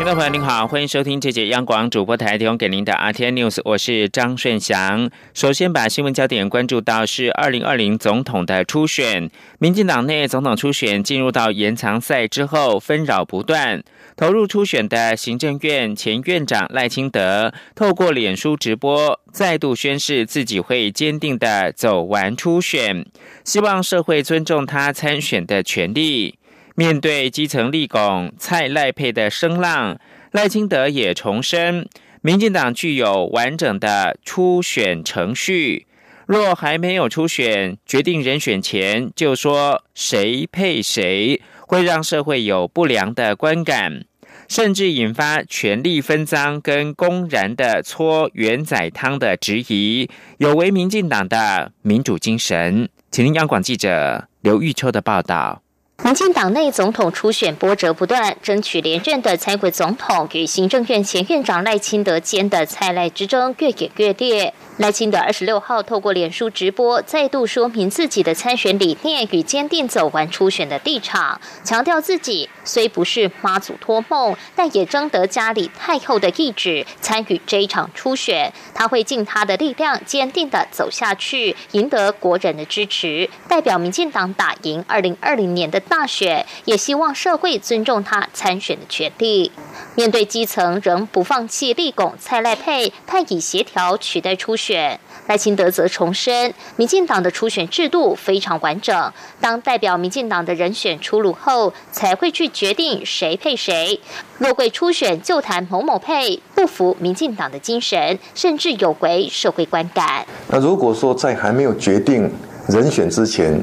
听众朋友您好，欢迎收听这节央广主播台提供给您的 RT News，我是张顺祥。首先把新闻焦点关注到是二零二零总统的初选，民进党内总统初选进入到延长赛之后，纷扰不断。投入初选的行政院前院长赖清德，透过脸书直播，再度宣示自己会坚定的走完初选，希望社会尊重他参选的权利。面对基层立拱蔡赖配的声浪，赖清德也重申，民进党具有完整的初选程序，若还没有初选决定人选前就说谁配谁，会让社会有不良的观感。甚至引发权力分赃跟公然的搓元仔汤的质疑，有违民进党的民主精神。请听央广记者刘玉秋的报道。民进党内总统初选波折不断，争取连任的蔡会总统与行政院前院长赖清德间的蔡赖之争越演越烈。赖清德二十六号透过脸书直播，再度说明自己的参选理念与坚定走完初选的立场，强调自己虽不是妈祖托梦，但也征得家里太后的意志参与这一场初选。他会尽他的力量，坚定的走下去，赢得国人的支持，代表民进党打赢二零二零年的大选，也希望社会尊重他参选的权利。面对基层仍不放弃立拱蔡赖配，派以协调取代初选。赖清德则重申，民进党的初选制度非常完整，当代表民进党的人选出炉后，才会去决定谁配谁。若会初选就谈某某配，不符民进党的精神，甚至有违社会观感。那如果说在还没有决定人选之前，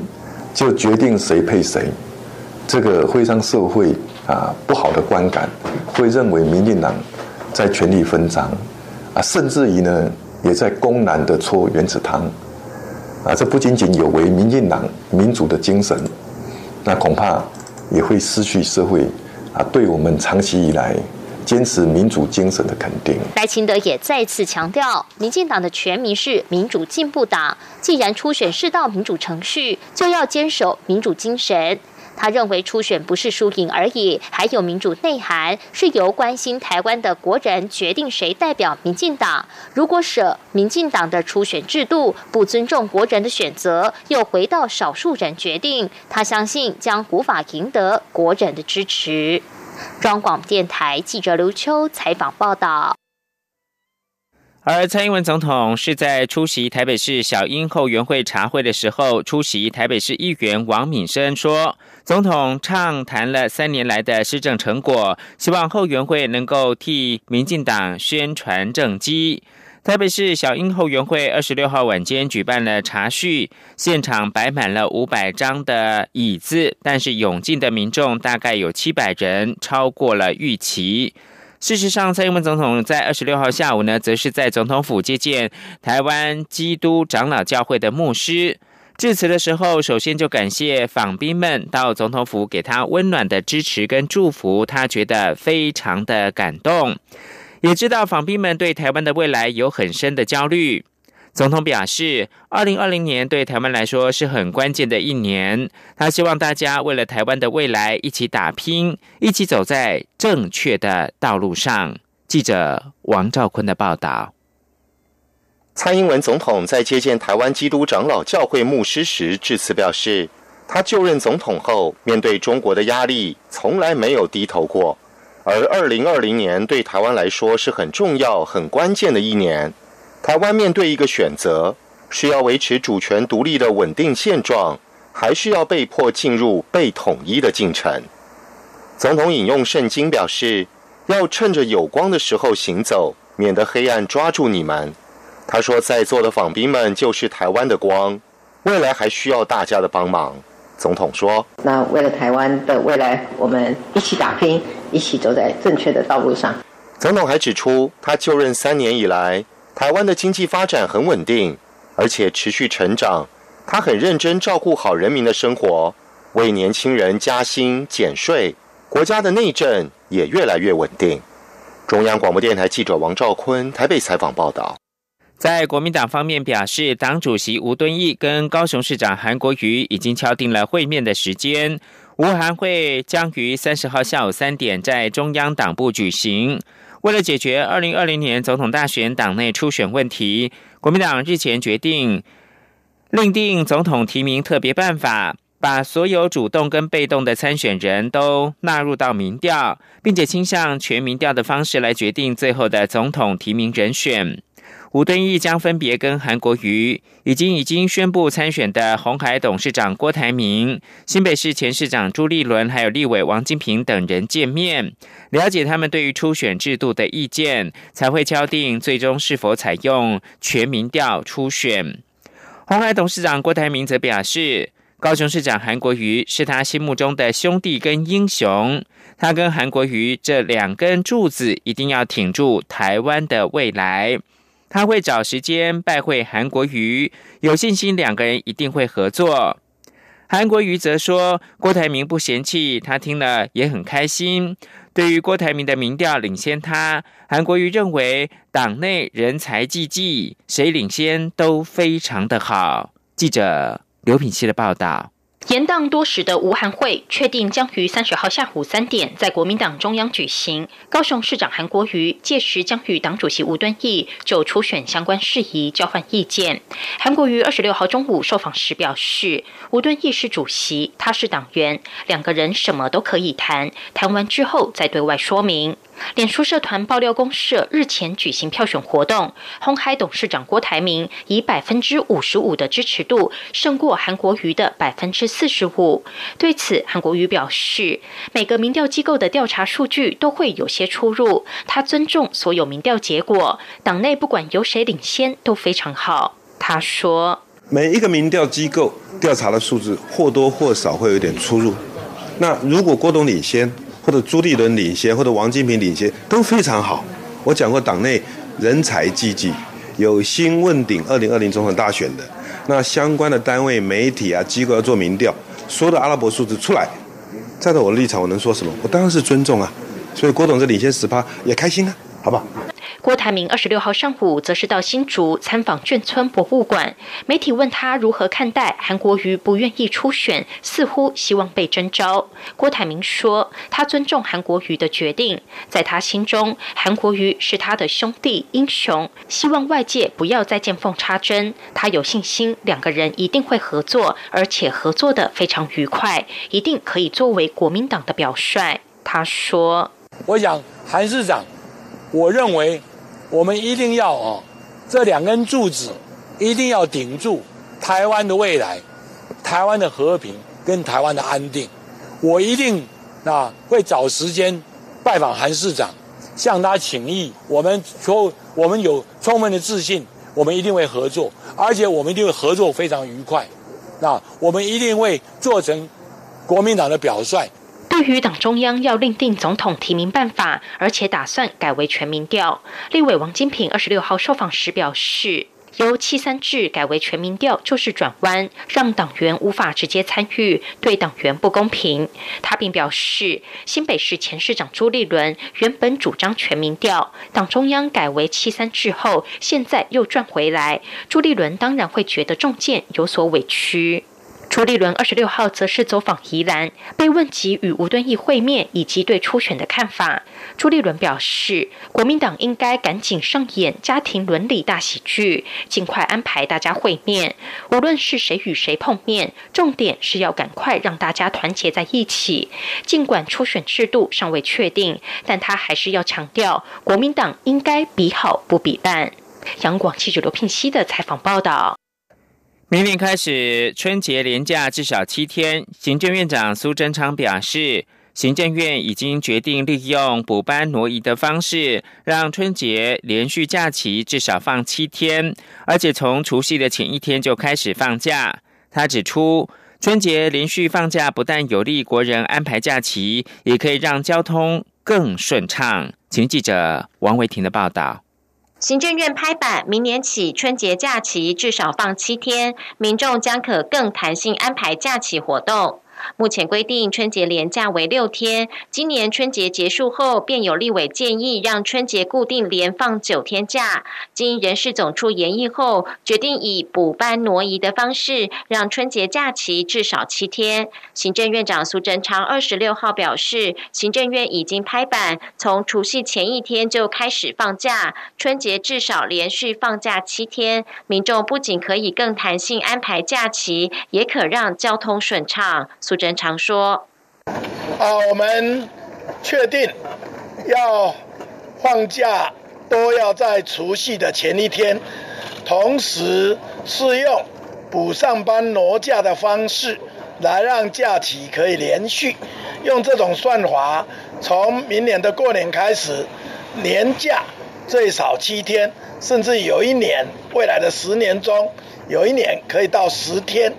就决定谁配谁，这个会让社会啊不好的观感，会认为民进党在权力分赃啊，甚至于呢。也在公然的搓原子汤，啊，这不仅仅有违民进党民主的精神，那恐怕也会失去社会啊对我们长期以来坚持民主精神的肯定。赖清德也再次强调，民进党的全名是民主进步党，既然初选是道民主程序，就要坚守民主精神。他认为初选不是输赢而已，还有民主内涵，是由关心台湾的国人决定谁代表民进党。如果舍民进党的初选制度，不尊重国人的选择，又回到少数人决定，他相信将无法赢得国人的支持。中广电台记者刘秋采访报道。而蔡英文总统是在出席台北市小英后援会茶会的时候，出席台北市议员王敏生说，总统畅谈了三年来的施政成果，希望后援会能够替民进党宣传政绩。台北市小英后援会二十六号晚间举办了茶叙，现场摆满了五百张的椅子，但是涌进的民众大概有七百人，超过了预期。事实上，蔡英文总统在二十六号下午呢，则是在总统府接见台湾基督长老教会的牧师。致辞的时候，首先就感谢访宾们到总统府给他温暖的支持跟祝福，他觉得非常的感动，也知道访宾们对台湾的未来有很深的焦虑。总统表示，二零二零年对台湾来说是很关键的一年。他希望大家为了台湾的未来一起打拼，一起走在正确的道路上。记者王兆坤的报道。蔡英文总统在接见台湾基督长老教会牧师时致辞表示，他就任总统后，面对中国的压力，从来没有低头过。而二零二零年对台湾来说是很重要、很关键的一年。台湾面对一个选择，是要维持主权独立的稳定现状，还是要被迫进入被统一的进程？总统引用圣经表示，要趁着有光的时候行走，免得黑暗抓住你们。他说，在座的访宾们就是台湾的光，未来还需要大家的帮忙。总统说：“那为了台湾的未来，我们一起打拼，一起走在正确的道路上。”总统还指出，他就任三年以来。台湾的经济发展很稳定，而且持续成长。他很认真照顾好人民的生活，为年轻人加薪减税，国家的内政也越来越稳定。中央广播电台记者王兆坤台北采访报道。在国民党方面表示，党主席吴敦义跟高雄市长韩国瑜已经敲定了会面的时间，吴韩会将于三十号下午三点在中央党部举行。为了解决二零二零年总统大选党内初选问题，国民党日前决定另定总统提名特别办法，把所有主动跟被动的参选人都纳入到民调，并且倾向全民调的方式来决定最后的总统提名人选。吴敦义将分别跟韩国瑜、已经已经宣布参选的红海董事长郭台铭、新北市前市长朱立伦，还有立委王金平等人见面，了解他们对于初选制度的意见，才会敲定最终是否采用全民调初选。红海董事长郭台铭则表示，高雄市长韩国瑜是他心目中的兄弟跟英雄，他跟韩国瑜这两根柱子一定要挺住台湾的未来。他会找时间拜会韩国瑜，有信心两个人一定会合作。韩国瑜则说，郭台铭不嫌弃，他听了也很开心。对于郭台铭的民调领先他，韩国瑜认为党内人才济济，谁领先都非常的好。记者刘品希的报道。延宕多时的吴韩会确定将于三十号下午三点在国民党中央举行。高雄市长韩国瑜届时将与党主席吴敦义就初选相关事宜交换意见。韩国瑜二十六号中午受访时表示，吴敦义是主席，他是党员，两个人什么都可以谈，谈完之后再对外说明。脸书社团爆料公社日前举行票选活动，红海董事长郭台铭以百分之五十五的支持度胜过韩国瑜的百分之四十五。对此，韩国瑜表示，每个民调机构的调查数据都会有些出入，他尊重所有民调结果，党内不管由谁领先都非常好。他说，每一个民调机构调查的数字或多或少会有点出入，那如果郭董领先。或者朱立伦领先，或者王金平领先都非常好。我讲过，党内人才济济，有心问鼎二零二零总统大选的，那相关的单位、媒体啊、机构要做民调，所有的阿拉伯数字出来，站在我的立场，我能说什么？我当然是尊重啊。所以郭董是领先十趴也开心啊，好不好？郭台铭二十六号上午则是到新竹参访眷村博物馆。媒体问他如何看待韩国瑜不愿意出选，似乎希望被征召。郭台铭说：“他尊重韩国瑜的决定，在他心中，韩国瑜是他的兄弟英雄，希望外界不要再见缝插针。他有信心两个人一定会合作，而且合作的非常愉快，一定可以作为国民党的表率。”他说：“我想韩市长，我认为。”我们一定要哦，这两根柱子一定要顶住台湾的未来，台湾的和平跟台湾的安定。我一定啊会找时间拜访韩市长，向他请意。我们说我们有充分的自信，我们一定会合作，而且我们一定会合作非常愉快。那我们一定会做成国民党的表率。对于党中央要另定总统提名办法，而且打算改为全民调，立委王金平二十六号受访时表示，由七三制改为全民调就是转弯，让党员无法直接参与，对党员不公平。他并表示，新北市前市长朱立伦原本主张全民调，党中央改为七三制后，现在又转回来，朱立伦当然会觉得中箭有所委屈。朱立伦二十六号则是走访宜兰，被问及与吴敦义会面以及对初选的看法，朱立伦表示，国民党应该赶紧上演家庭伦理大喜剧，尽快安排大家会面。无论是谁与谁碰面，重点是要赶快让大家团结在一起。尽管初选制度尚未确定，但他还是要强调，国民党应该比好不比烂。杨广记者刘聘熙的采访报道。明年开始，春节连假至少七天。行政院长苏贞昌表示，行政院已经决定利用补班挪移的方式，让春节连续假期至少放七天，而且从除夕的前一天就开始放假。他指出，春节连续放假不但有利国人安排假期，也可以让交通更顺畅。请记者王维婷的报道。行政院拍板，明年起春节假期至少放七天，民众将可更弹性安排假期活动。目前规定春节连假为六天，今年春节结束后，便有立委建议让春节固定连放九天假。经人事总处研议后，决定以补班挪移的方式，让春节假期至少七天。行政院长苏贞昌二十六号表示，行政院已经拍板，从除夕前一天就开始放假，春节至少连续放假七天。民众不仅可以更弹性安排假期，也可让交通顺畅。苏贞常说：“啊，我们确定要放假，都要在除夕的前一天，同时是用补上班挪假的方式，来让假期可以连续。用这种算法，从明年的过年开始，年假最少七天，甚至有一年未来的十年中，有一年可以到十天。”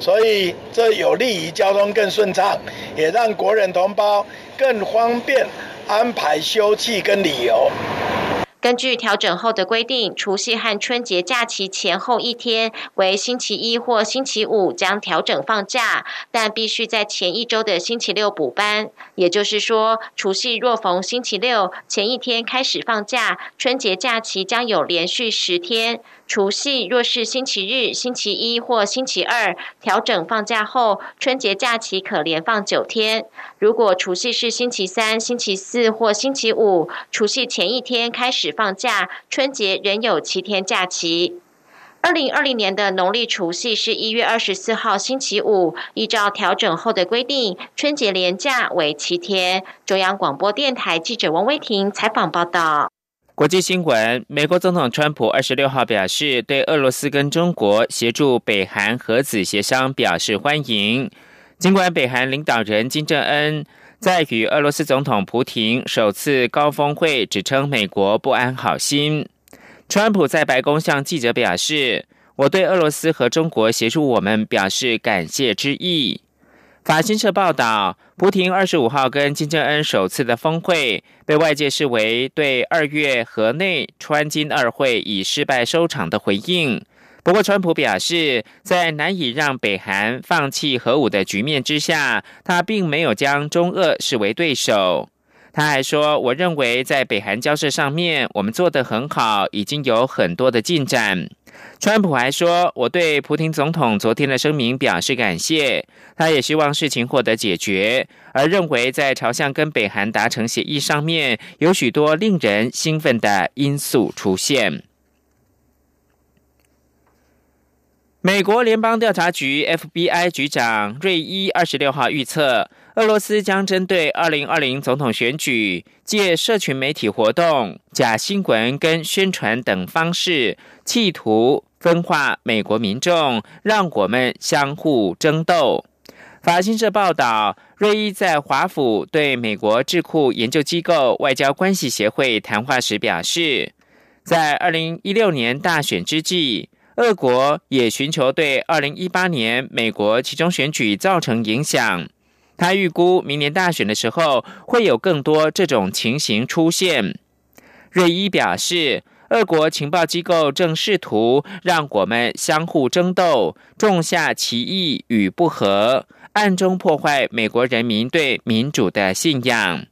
所以，这有利于交通更顺畅，也让国人同胞更方便安排休憩跟旅游。根据调整后的规定，除夕和春节假期前后一天为星期一或星期五将调整放假，但必须在前一周的星期六补班。也就是说，除夕若逢星期六前一天开始放假，春节假期将有连续十天。除夕若是星期日、星期一或星期二调整放假后，春节假期可连放九天。如果除夕是星期三、星期四或星期五，除夕前一天开始放假，春节仍有七天假期。二零二零年的农历除夕是一月二十四号星期五，依照调整后的规定，春节连假为七天。中央广播电台记者王威婷采访报道。国际新闻：美国总统川普二十六号表示，对俄罗斯跟中国协助北韩核子协商表示欢迎。尽管北韩领导人金正恩在与俄罗斯总统普廷首次高峰会指称美国不安好心，川普在白宫向记者表示：“我对俄罗斯和中国协助我们表示感谢之意。”法新社报道，普廷二十五号跟金正恩首次的峰会，被外界视为对二月河内川金二会以失败收场的回应。不过，川普表示，在难以让北韩放弃核武的局面之下，他并没有将中俄视为对手。他还说：“我认为在北韩交涉上面，我们做得很好，已经有很多的进展。”川普还说：“我对普廷总统昨天的声明表示感谢，他也希望事情获得解决，而认为在朝向跟北韩达成协议上面，有许多令人兴奋的因素出现。”美国联邦调查局 （FBI） 局长瑞伊二十六号预测，俄罗斯将针对二零二零总统选举，借社群媒体活动、假新闻跟宣传等方式，企图分化美国民众，让我们相互争斗。法新社报道，瑞伊在华府对美国智库研究机构外交关系协会谈话时表示，在二零一六年大选之际。俄国也寻求对二零一八年美国其中选举造成影响。他预估明年大选的时候会有更多这种情形出现。瑞伊表示，俄国情报机构正试图让我们相互争斗，种下歧义与不和，暗中破坏美国人民对民主的信仰。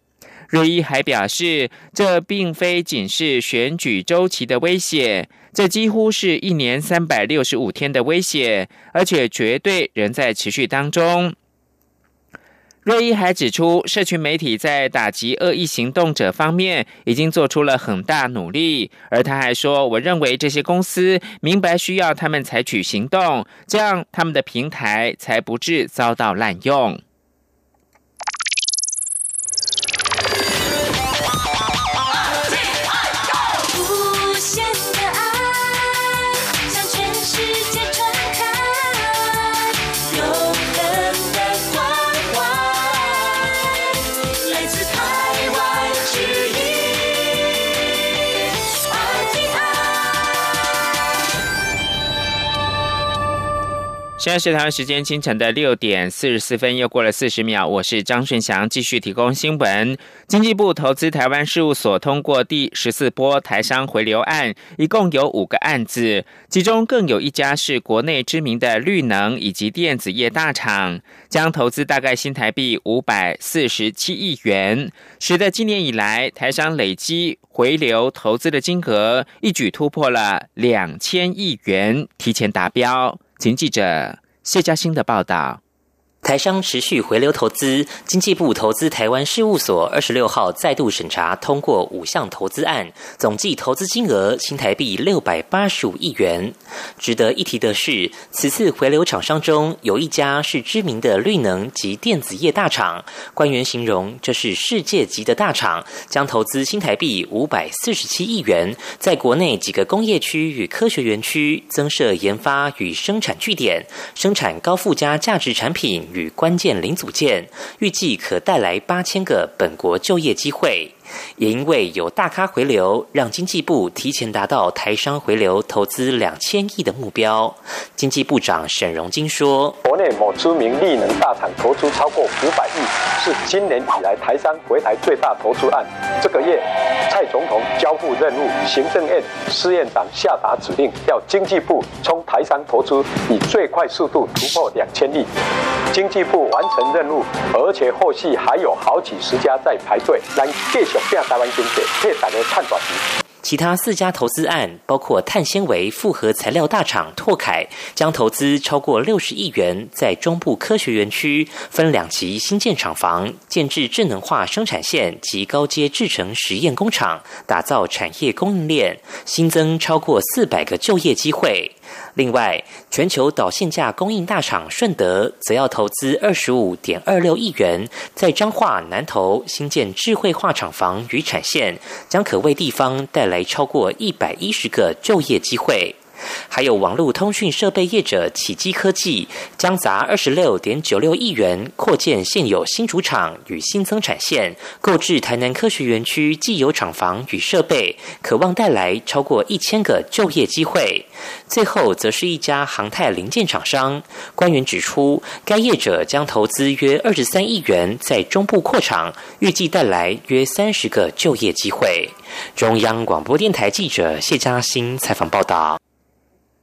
瑞伊还表示，这并非仅是选举周期的威胁。这几乎是一年三百六十五天的威胁，而且绝对仍在持续当中。瑞伊还指出，社群媒体在打击恶意行动者方面已经做出了很大努力，而他还说：“我认为这些公司明白需要他们采取行动，这样他们的平台才不致遭到滥用。”现在是台湾时间清晨的六点四十四分，又过了四十秒。我是张顺祥，继续提供新闻。经济部投资台湾事务所通过第十四波台商回流案，一共有五个案子，其中更有一家是国内知名的绿能以及电子业大厂，将投资大概新台币五百四十七亿元，使得今年以来台商累积回流投资的金额一举突破了两千亿元，提前达标。请记者谢嘉欣的报道。台商持续回流投资，经济部投资台湾事务所二十六号再度审查通过五项投资案，总计投资金额新台币六百八十五亿元。值得一提的是，此次回流厂商中有一家是知名的绿能及电子业大厂，官员形容这是世界级的大厂，将投资新台币五百四十七亿元，在国内几个工业区与科学园区增设研发与生产据点，生产高附加价值产品。与关键零组件，预计可带来八千个本国就业机会。也因为有大咖回流，让经济部提前达到台商回流投资两千亿的目标。经济部长沈荣金说：“国内某知名力能大厂投资超过五百亿，是今年以来台商回台最大投资案。这个月，蔡总统交付任务，行政院司院长下达指令，要经济部冲台商投资以最快速度突破两千亿。经济部完成任务，而且后续还有好几十家在排队来继续。”台湾经济，可以大家判断。其他四家投资案包括碳纤维复合材料大厂拓凯，将投资超过六十亿元，在中部科学园区分两期新建厂房，建制智能化生产线及高阶制程实验工厂，打造产业供应链，新增超过四百个就业机会。另外，全球导线架供应大厂顺德则要投资二十五点二六亿元，在彰化南投新建智慧化厂房与产线，将可为地方带来超过一百一十个就业机会。还有网络通讯设备业者启基科技将砸二十六点九六亿元扩建现有新主厂与新增产线，购置台南科学园区既有厂房与设备，渴望带来超过一千个就业机会。最后，则是一家航太零件厂商，官员指出，该业者将投资约二十三亿元在中部扩厂，预计带来约三十个就业机会。中央广播电台记者谢嘉欣采访报道。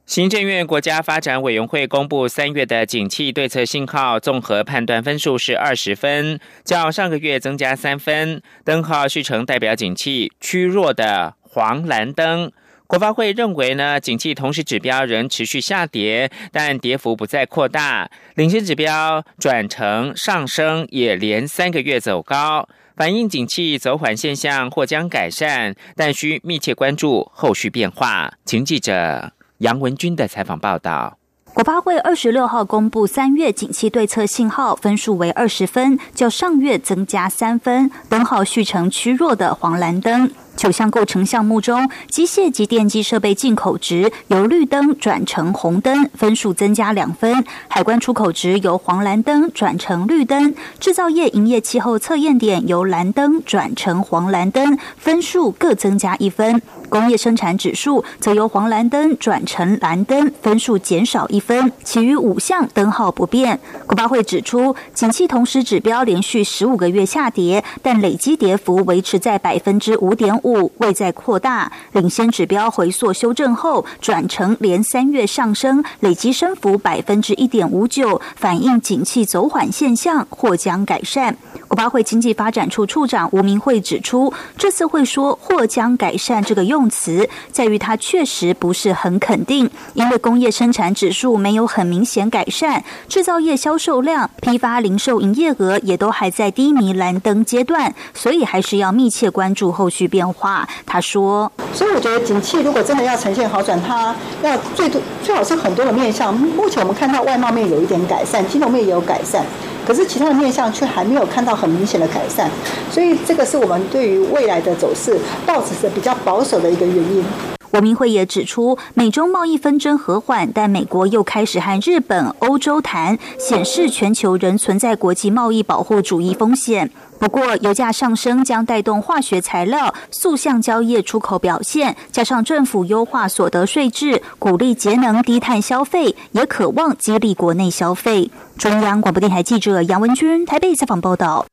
行政院国家发展委员会公布三月的景气对策信号综合判断分数是二十分，较上个月增加三分。灯号续成代表景气趋弱的黄蓝灯。国发会认为呢，景气同时指标仍持续下跌，但跌幅不再扩大。领先指标转成上升，也连三个月走高，反映景气走缓现象或将改善，但需密切关注后续变化。请记者。杨文军的采访报道。国发会二十六号公布三月景气对策信号分数为二十分，较上月增加三分，灯号续成趋弱的黄蓝灯。九项构成项目中，机械及电机设备进口值由绿灯转成红灯，分数增加两分；海关出口值由黄蓝灯转成绿灯；制造业营业气候测验点由蓝灯转成黄蓝灯，分数各增加一分；工业生产指数则由黄蓝灯转成蓝灯，分数减少一分。其余五项灯号不变。国发会指出，景气同时指标连续十五个月下跌，但累积跌幅维持在百分之五点五。未再扩大，领先指标回缩修正后转成连三月上升，累积升幅百分之一点五九，反映景气走缓现象或将改善。国发会经济发展处处长吴明慧指出，这次会说或将改善这个用动词，在于它确实不是很肯定，因为工业生产指数没有很明显改善，制造业销售量、批发零售营业额也都还在低迷蓝灯阶段，所以还是要密切关注后续变化。他说，所以我觉得景气如果真的要呈现好转，它要最多最好是很多的面向。目前我们看到外贸面有一点改善，金融面也有改善，可是其他的面向却还没有看到很明显的改善。所以这个是我们对于未来的走势抱持是比较保守的一个原因。王明慧也指出，美中贸易纷争和缓，但美国又开始和日本、欧洲谈，显示全球仍存在国际贸易保护主义风险。不过，油价上升将带动化学材料、塑橡胶业出口表现，加上政府优化所得税制，鼓励节能低碳消费，也渴望激励国内消费。中央广播电台记者杨文君台北采访报道。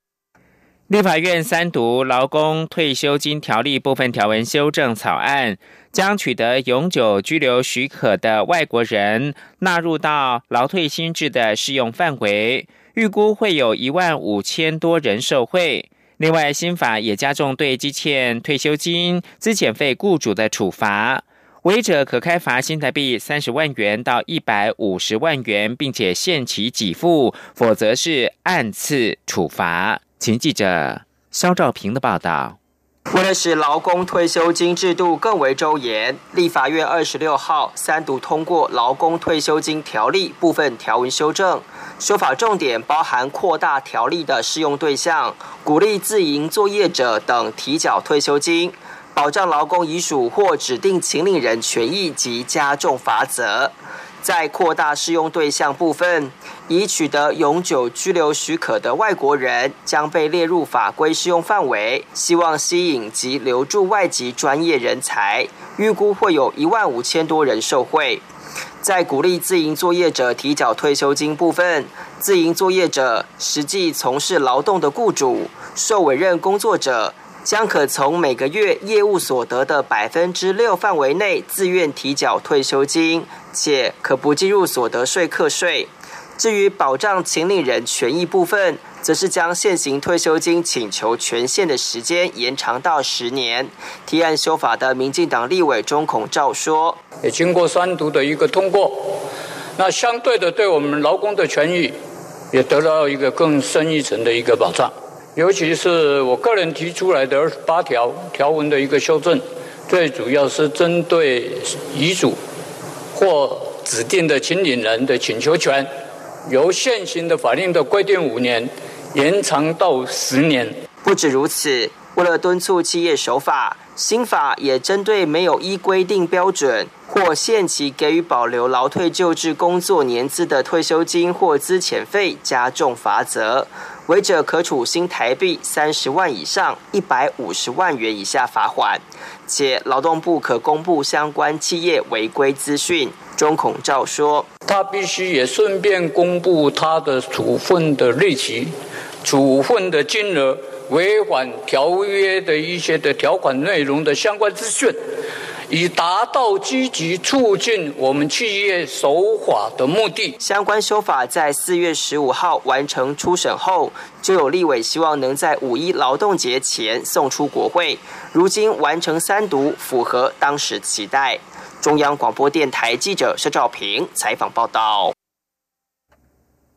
立法院三读劳工退休金条例部分条文修正草案，将取得永久居留许可的外国人纳入到劳退新制的适用范围，预估会有一万五千多人受惠。另外，新法也加重对积欠退休金、资遣费雇主的处罚，违者可开罚新台币三十万元到一百五十万元，并且限期给付，否则是按次处罚。请记者肖兆平的报道。为了使劳工退休金制度更为周延，立法院二十六号三读通过《劳工退休金条例》部分条文修正，修法重点包含扩大条例的适用对象，鼓励自营作业者等提缴退休金，保障劳工遗属或指定请领人权益及加重罚则。在扩大适用对象部分，已取得永久居留许可的外国人将被列入法规适用范围，希望吸引及留住外籍专业人才，预估会有一万五千多人受惠。在鼓励自营作业者提缴退休金部分，自营作业者实际从事劳动的雇主、受委任工作者。将可从每个月业务所得的百分之六范围内自愿提缴退休金，且可不计入所得税课税。至于保障请领人权益部分，则是将现行退休金请求权限的时间延长到十年。提案修法的民进党立委钟孔照说：“也经过三读的一个通过，那相对的对我们劳工的权益也得到一个更深一层的一个保障。”尤其是我个人提出来的二十八条条文的一个修正，最主要是针对遗嘱或指定的亲领人的请求权，由现行的法令的规定五年延长到十年。不止如此，为了敦促企业守法，新法也针对没有依规定标准或限期给予保留劳退救治工作年资的退休金或资遣费加重罚则。违者可处新台币三十万以上一百五十万元以下罚款，且劳动部可公布相关企业违规资讯。中孔照说，他必须也顺便公布他的处分的日期、处分的金额、违反条约的一些的条款内容的相关资讯。以达到积极促进我们企业守法的目的。相关修法在四月十五号完成初审后，就有立委希望能在五一劳动节前送出国会。如今完成三读，符合当时期待。中央广播电台记者施兆平采访报道。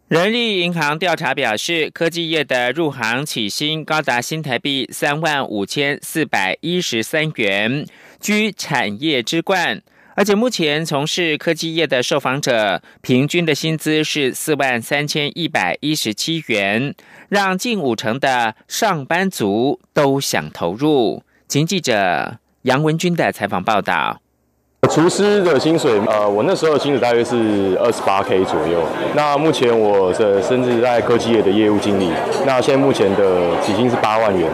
人力银行调查表示，科技业的入行起薪高达新台币三万五千四百一十三元。居产业之冠，而且目前从事科技业的受访者平均的薪资是四万三千一百一十七元，让近五成的上班族都想投入。请记者杨文军的采访报道。厨师的薪水，呃，我那时候的薪水大约是二十八 K 左右。那目前我的甚至在科技业的业务经理，那现在目前的起薪是八万元。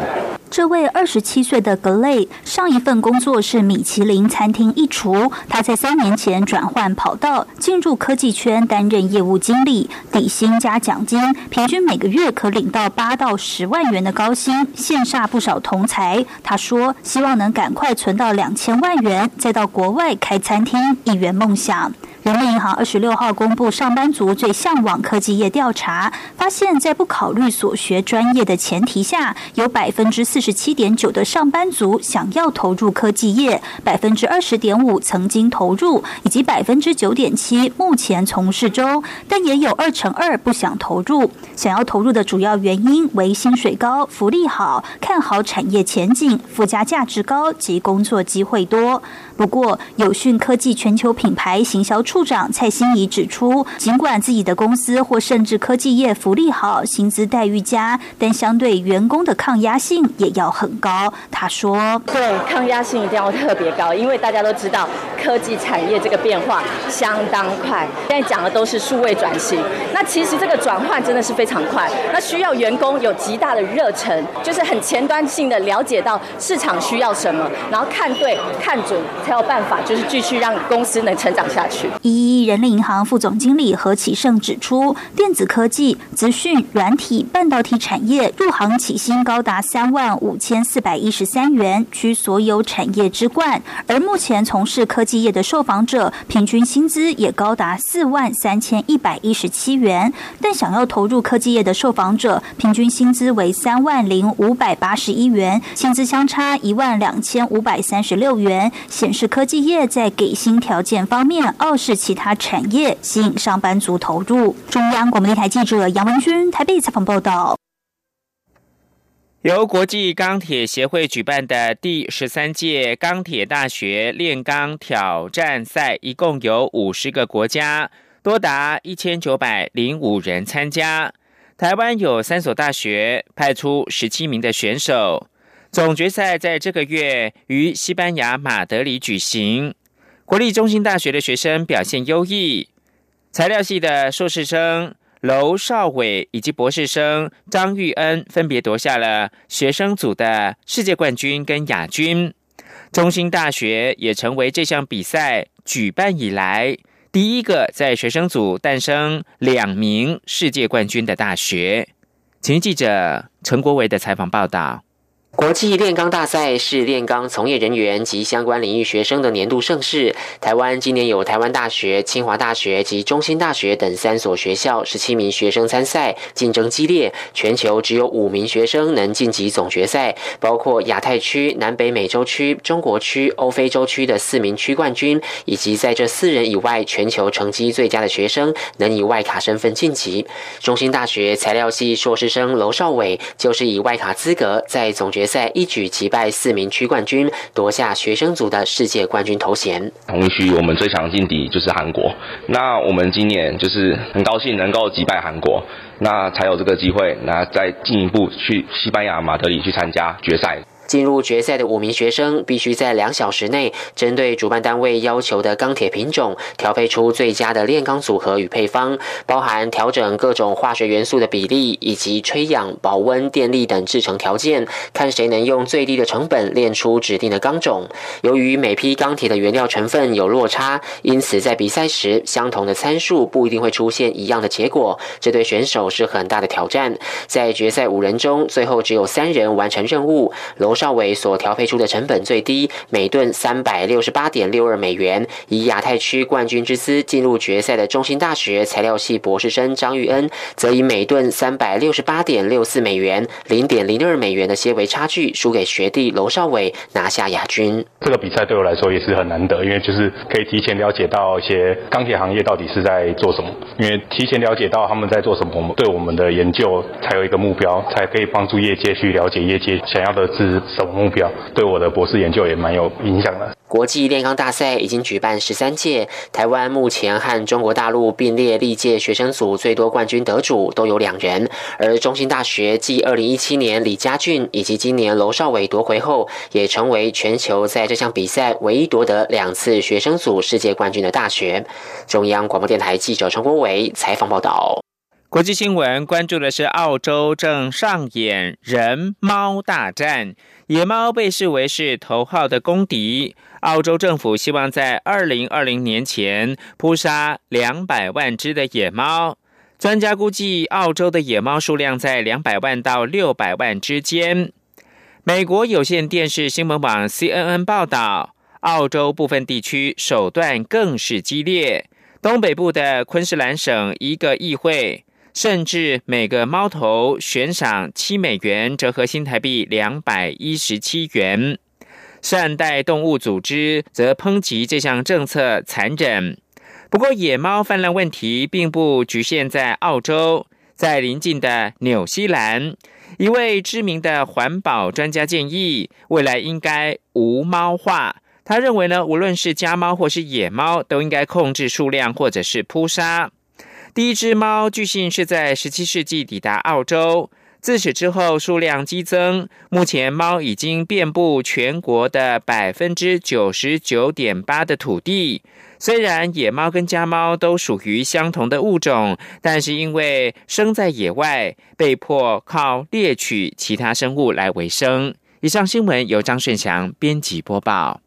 这位二十七岁的格雷，上一份工作是米其林餐厅一厨。他在三年前转换跑道，进入科技圈担任业务经理，底薪加奖金，平均每个月可领到八到十万元的高薪，羡煞不少同才。他说：“希望能赶快存到两千万元，再到国外开餐厅，一圆梦想。”人民银行二十六号公布上班族最向往科技业调查，发现，在不考虑所学专业的前提下，有百分之四十七点九的上班族想要投入科技业，百分之二十点五曾经投入，以及百分之九点七目前从事中，但也有二成二不想投入。想要投入的主要原因为薪水高、福利好、看好产业前景、附加价值高及工作机会多。不过，有讯科技全球品牌行销处。长蔡欣怡指出，尽管自己的公司或甚至科技业福利好、薪资待遇佳，但相对员工的抗压性也要很高。他说：“对，抗压性一定要特别高，因为大家都知道科技产业这个变化相当快。现在讲的都是数位转型，那其实这个转换真的是非常快，那需要员工有极大的热忱，就是很前端性的了解到市场需要什么，然后看对、看准，才有办法就是继续让公司能成长下去。”一一人力银行副总经理何启胜指出，电子科技、资讯、软体、半导体产业入行起薪高达三万五千四百一十三元，居所有产业之冠。而目前从事科技业的受访者，平均薪资也高达四万三千一百一十七元。但想要投入科技业的受访者，平均薪资为三万零五百八十一元，薪资相差一万两千五百三十六元，显是科技业在给薪条件方面傲视其他产业，吸引上班族投入。中央广播电台记者杨文君台北采访报道。由国际钢铁协会举办的第十三届钢铁大学炼钢挑战赛，一共有五十个国家，多达一千九百零五人参加。台湾有三所大学派出十七名的选手。总决赛在这个月于西班牙马德里举行。国立中心大学的学生表现优异，材料系的硕士生。娄少伟以及博士生张玉恩分别夺下了学生组的世界冠军跟亚军。中心大学也成为这项比赛举办以来第一个在学生组诞生两名世界冠军的大学。请记者陈国维的采访报道。国际炼钢大赛是炼钢从业人员及相关领域学生的年度盛事。台湾今年有台湾大学、清华大学及中兴大学等三所学校十七名学生参赛，竞争激烈。全球只有五名学生能晋级总决赛，包括亚太区、南北美洲区、中国区、欧非洲区的四名区冠军，以及在这四人以外全球成绩最佳的学生能以外卡身份晋级。中兴大学材料系硕士生娄少伟就是以外卡资格在总决。决赛一举击败四名区冠军，夺下学生组的世界冠军头衔。同一区我们最强劲敌就是韩国，那我们今年就是很高兴能够击败韩国，那才有这个机会，那再进一步去西班牙马德里去参加决赛。进入决赛的五名学生必须在两小时内，针对主办单位要求的钢铁品种，调配出最佳的炼钢组合与配方，包含调整各种化学元素的比例，以及吹氧、保温、电力等制成条件，看谁能用最低的成本炼出指定的钢种。由于每批钢铁的原料成分有落差，因此在比赛时，相同的参数不一定会出现一样的结果，这对选手是很大的挑战。在决赛五人中，最后只有三人完成任务。罗少伟所调配出的成本最低，每吨三百六十八点六二美元，以亚太区冠军之姿进入决赛的中兴大学材料系博士生张玉恩，则以每吨三百六十八点六四美元，零点零二美元的些微差距输给学弟娄少伟，拿下亚军。这个比赛对我来说也是很难得，因为就是可以提前了解到一些钢铁行业到底是在做什么，因为提前了解到他们在做什么，我们对我们的研究才有一个目标，才可以帮助业界去了解业界想要的是。什么目标？对我的博士研究也蛮有影响的。国际炼钢大赛已经举办十三届，台湾目前和中国大陆并列历届学生组最多冠军得主都有两人。而中兴大学继二零一七年李家俊以及今年娄少伟夺回后，也成为全球在这项比赛唯一夺得两次学生组世界冠军的大学。中央广播电台记者陈国伟采访报道。国际新闻关注的是，澳洲正上演人猫大战，野猫被视为是头号的公敌。澳洲政府希望在二零二零年前扑杀两百万只的野猫。专家估计，澳洲的野猫数量在两百万到六百万之间。美国有线电视新闻网 CNN 报道，澳洲部分地区手段更是激烈。东北部的昆士兰省一个议会。甚至每个猫头悬赏七美元，折合新台币两百一十七元。善待动物组织则抨击这项政策残忍。不过，野猫泛滥问题并不局限在澳洲，在邻近的纽西兰，一位知名的环保专家建议，未来应该无猫化，他认为呢，无论是家猫或是野猫，都应该控制数量或者是扑杀。第一只猫据信是在十七世纪抵达澳洲。自此之后，数量激增。目前，猫已经遍布全国的百分之九十九点八的土地。虽然野猫跟家猫都属于相同的物种，但是因为生在野外，被迫靠猎取其他生物来维生。以上新闻由张顺祥编辑播报。